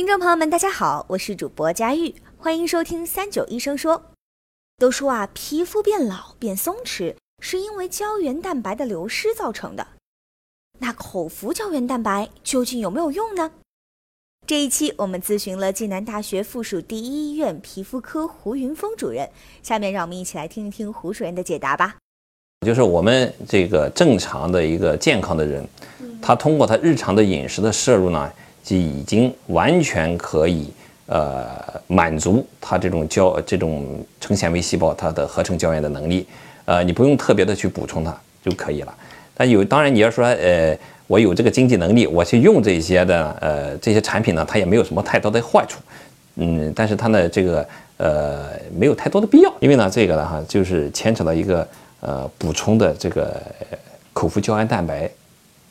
听众朋友们，大家好，我是主播佳玉，欢迎收听三九医生说。都说啊，皮肤变老变松弛是因为胶原蛋白的流失造成的。那口服胶原蛋白究竟有没有用呢？这一期我们咨询了暨南大学附属第一医院皮肤科胡云峰主任，下面让我们一起来听一听胡主任的解答吧。就是我们这个正常的一个健康的人，他通过他日常的饮食的摄入呢。就已经完全可以，呃，满足它这种胶这种成纤维细胞它的合成胶原的能力，呃，你不用特别的去补充它就可以了。但有当然你要说，呃，我有这个经济能力，我去用这些的，呃，这些产品呢，它也没有什么太多的坏处，嗯，但是它呢，这个呃，没有太多的必要，因为呢，这个呢哈，就是牵扯到一个呃补充的这个口服胶原蛋白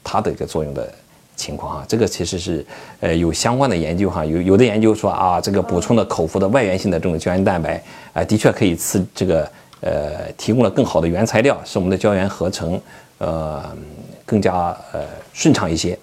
它的一个作用的。情况哈，这个其实是，呃，有相关的研究哈，有有的研究说啊，这个补充的口服的外源性的这种胶原蛋白，啊，的确可以刺这个，呃，提供了更好的原材料，使我们的胶原合成，呃，更加呃顺畅一些。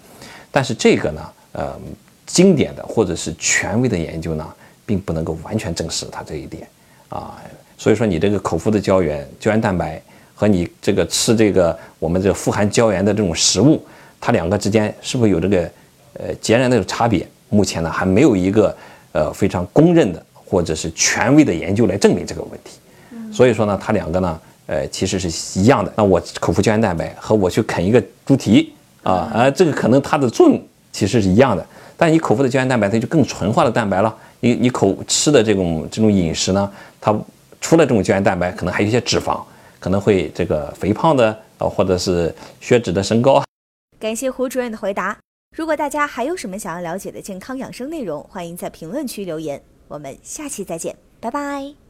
但是这个呢，呃，经典的或者是权威的研究呢，并不能够完全证实它这一点啊。所以说，你这个口服的胶原胶原蛋白和你这个吃这个我们这富含胶原的这种食物。它两个之间是不是有这个呃截然的差别？目前呢还没有一个呃非常公认的或者是权威的研究来证明这个问题。所以说呢，它两个呢呃其实是一样的。那我口服胶原蛋白和我去啃一个猪蹄啊啊，这个可能它的作用其实是一样的。但你口服的胶原蛋白它就更纯化的蛋白了。你你口吃的这种这种饮食呢，它除了这种胶原蛋白，可能还有一些脂肪，可能会这个肥胖的啊，或者是血脂的升高。感谢胡主任的回答。如果大家还有什么想要了解的健康养生内容，欢迎在评论区留言。我们下期再见，拜拜。